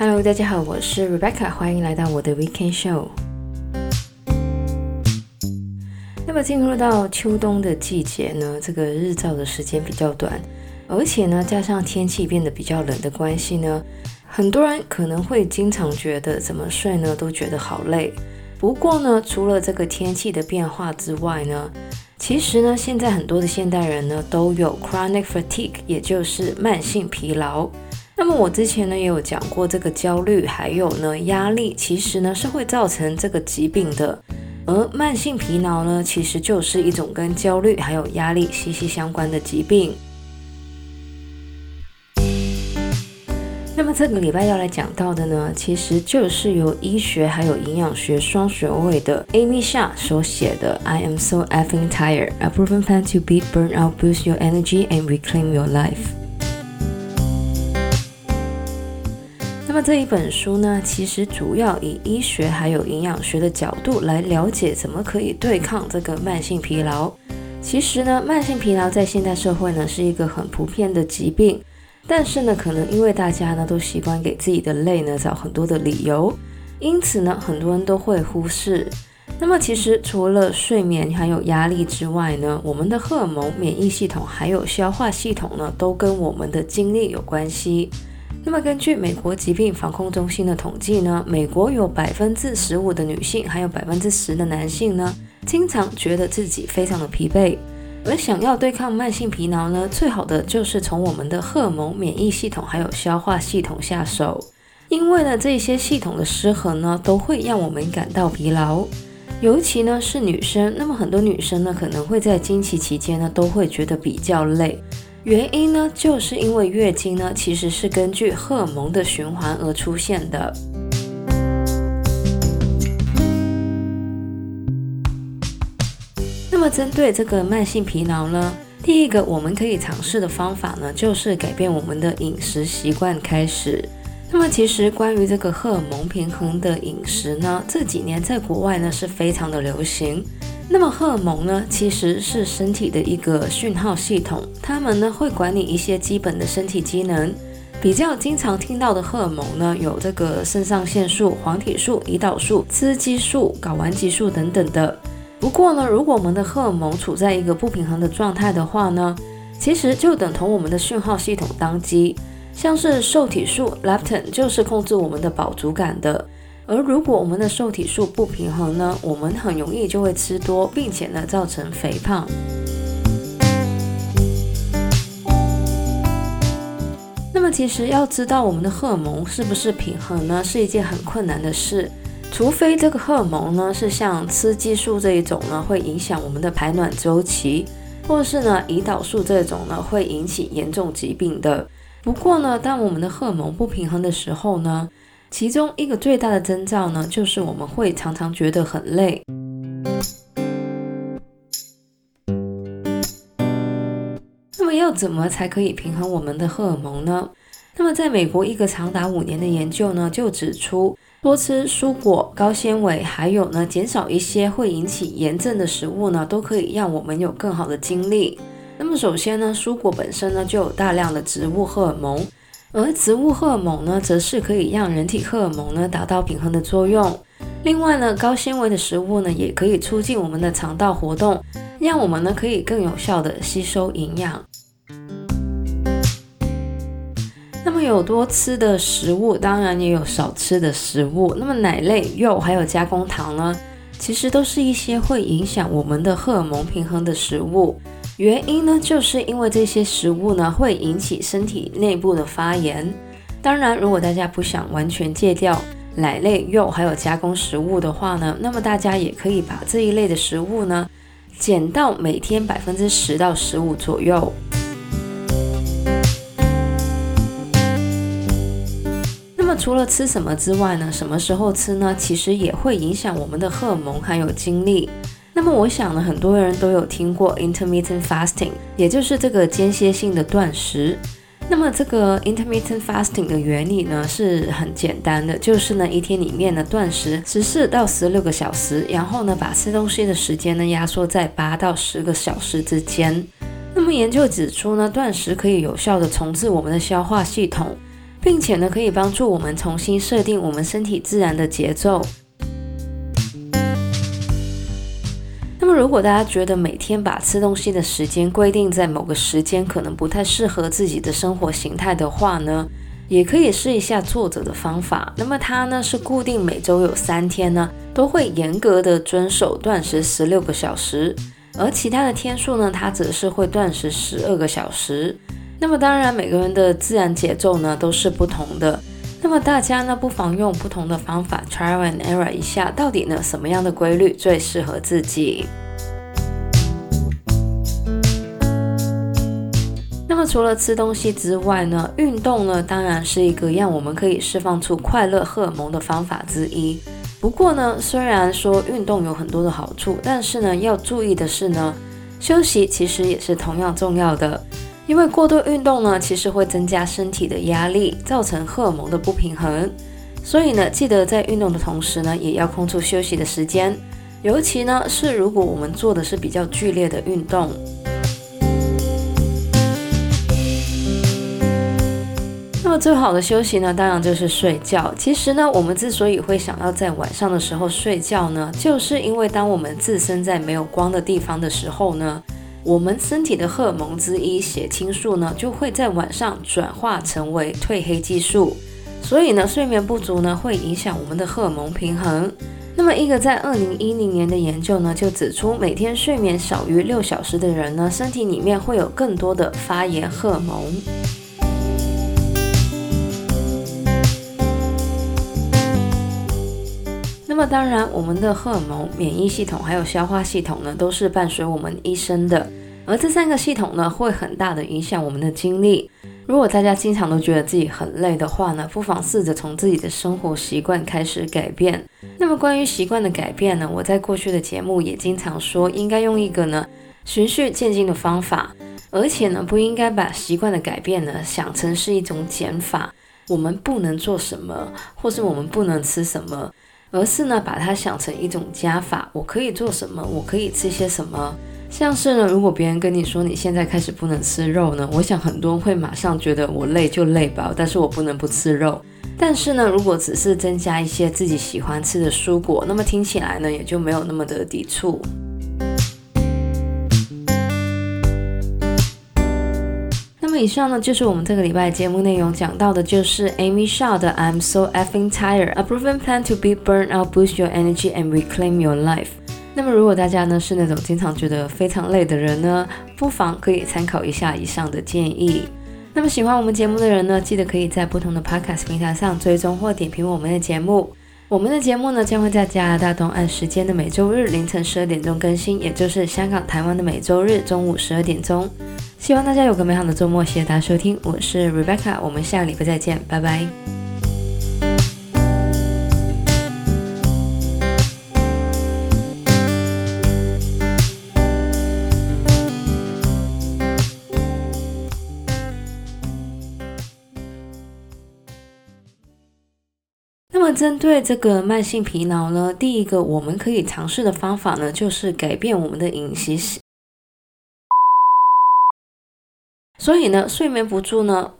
Hello，大家好，我是 Rebecca，欢迎来到我的 Weekend Show。那么进入到秋冬的季节呢，这个日照的时间比较短，而且呢，加上天气变得比较冷的关系呢，很多人可能会经常觉得怎么睡呢都觉得好累。不过呢，除了这个天气的变化之外呢，其实呢，现在很多的现代人呢都有 chronic fatigue，也就是慢性疲劳。那么我之前呢也有讲过，这个焦虑还有呢压力，其实呢是会造成这个疾病的。而慢性疲劳呢，其实就是一种跟焦虑还有压力息息相关的疾病。那么这个礼拜要来讲到的呢，其实就是由医学还有营养学双学位的 Amy Sha 所写的《I Am So Effing Tired: A Proven Plan to Beat Burnout, Boost Your Energy and Reclaim Your Life》。么这一本书呢，其实主要以医学还有营养学的角度来了解怎么可以对抗这个慢性疲劳。其实呢，慢性疲劳在现代社会呢是一个很普遍的疾病，但是呢，可能因为大家呢都习惯给自己的累呢找很多的理由，因此呢，很多人都会忽视。那么其实除了睡眠还有压力之外呢，我们的荷尔蒙、免疫系统还有消化系统呢，都跟我们的精力有关系。那么，根据美国疾病防控中心的统计呢，美国有百分之十五的女性，还有百分之十的男性呢，经常觉得自己非常的疲惫。而想要对抗慢性疲劳呢，最好的就是从我们的荷尔蒙、免疫系统还有消化系统下手。因为呢，这些系统的失衡呢，都会让我们感到疲劳。尤其呢是女生，那么很多女生呢，可能会在经期期间呢，都会觉得比较累。原因呢，就是因为月经呢，其实是根据荷尔蒙的循环而出现的。那么，针对这个慢性疲劳呢，第一个我们可以尝试的方法呢，就是改变我们的饮食习惯开始。那么，其实关于这个荷尔蒙平衡的饮食呢，这几年在国外呢是非常的流行。那么荷尔蒙呢，其实是身体的一个讯号系统，它们呢会管理一些基本的身体机能。比较经常听到的荷尔蒙呢，有这个肾上腺素、黄体素、胰岛素、雌激素、睾丸激素等等的。不过呢，如果我们的荷尔蒙处在一个不平衡的状态的话呢，其实就等同我们的讯号系统当机。像是受体素 （leptin） 就是控制我们的饱足感的。而如果我们的受体素不平衡呢，我们很容易就会吃多，并且呢造成肥胖。那么其实要知道我们的荷尔蒙是不是平衡呢，是一件很困难的事。除非这个荷尔蒙呢是像雌激素这一种呢会影响我们的排卵周期，或是呢胰岛素这种呢会引起严重疾病的。不过呢，当我们的荷尔蒙不平衡的时候呢，其中一个最大的征兆呢，就是我们会常常觉得很累。那么要怎么才可以平衡我们的荷尔蒙呢？那么在美国一个长达五年的研究呢，就指出多吃蔬果、高纤维，还有呢减少一些会引起炎症的食物呢，都可以让我们有更好的精力。那么首先呢，蔬果本身呢就有大量的植物荷尔蒙。而植物荷尔蒙呢，则是可以让人体荷尔蒙呢达到平衡的作用。另外呢，高纤维的食物呢，也可以促进我们的肠道活动，让我们呢可以更有效地吸收营养。那么有多吃的食物，当然也有少吃的食物。那么奶类、肉还有加工糖呢，其实都是一些会影响我们的荷尔蒙平衡的食物。原因呢，就是因为这些食物呢会引起身体内部的发炎。当然，如果大家不想完全戒掉奶类、肉还有加工食物的话呢，那么大家也可以把这一类的食物呢减到每天百分之十到十五左右。那么除了吃什么之外呢，什么时候吃呢？其实也会影响我们的荷尔蒙还有精力。那么我想呢，很多人都有听过 intermittent fasting，也就是这个间歇性的断食。那么这个 intermittent fasting 的原理呢是很简单的，就是呢一天里面呢断食十四到十六个小时，然后呢把吃东西的时间呢压缩在八到十个小时之间。那么研究指出呢，断食可以有效的重置我们的消化系统，并且呢，可以帮助我们重新设定我们身体自然的节奏。如果大家觉得每天把吃东西的时间规定在某个时间，可能不太适合自己的生活形态的话呢，也可以试一下作者的方法。那么，他呢是固定每周有三天呢，都会严格的遵守断食十六个小时，而其他的天数呢，他则是会断食十二个小时。那么当然，每个人的自然节奏呢都是不同的。那么大家呢不妨用不同的方法 try and error 一下，到底呢什么样的规律最适合自己？除了吃东西之外呢，运动呢当然是一个让我们可以释放出快乐荷尔蒙的方法之一。不过呢，虽然说运动有很多的好处，但是呢要注意的是呢，休息其实也是同样重要的。因为过度运动呢，其实会增加身体的压力，造成荷尔蒙的不平衡。所以呢，记得在运动的同时呢，也要空出休息的时间。尤其呢，是如果我们做的是比较剧烈的运动。那么最好的休息呢，当然就是睡觉。其实呢，我们之所以会想要在晚上的时候睡觉呢，就是因为当我们置身在没有光的地方的时候呢。我们身体的荷尔蒙之一血清素呢，就会在晚上转化成为褪黑激素，所以呢，睡眠不足呢，会影响我们的荷尔蒙平衡。那么，一个在二零一零年的研究呢，就指出，每天睡眠少于六小时的人呢，身体里面会有更多的发炎荷尔蒙。么，当然，我们的荷尔蒙、免疫系统还有消化系统呢，都是伴随我们一生的。而这三个系统呢，会很大的影响我们的精力。如果大家经常都觉得自己很累的话呢，不妨试着从自己的生活习惯开始改变。那么关于习惯的改变呢，我在过去的节目也经常说，应该用一个呢循序渐进的方法，而且呢不应该把习惯的改变呢想成是一种减法，我们不能做什么，或是我们不能吃什么，而是呢把它想成一种加法，我可以做什么，我可以吃些什么。像是呢，如果别人跟你说你现在开始不能吃肉呢，我想很多人会马上觉得我累就累吧，但是我不能不吃肉。但是呢，如果只是增加一些自己喜欢吃的蔬果，那么听起来呢也就没有那么的抵触。以上呢就是我们这个礼拜节目内容讲到的，就是 Amy Shaw 的 I'm so effing tired, a proven plan to Be Burned Out, boost your energy and reclaim your life。那么，如果大家呢是那种经常觉得非常累的人呢，不妨可以参考一下以上的建议。那么，喜欢我们节目的人呢，记得可以在不同的 Podcast 平台上追踪或点评我们的节目。我们的节目呢将会在加拿大东岸时间的每周日凌晨十二点钟更新，也就是香港、台湾的每周日中午十二点钟。希望大家有个美好的周末，谢谢大家收听，我是 Rebecca，我们下个礼拜再见，拜拜。针对这个慢性疲劳呢，第一个我们可以尝试的方法呢，就是改变我们的饮食。所以呢，睡眠不足呢，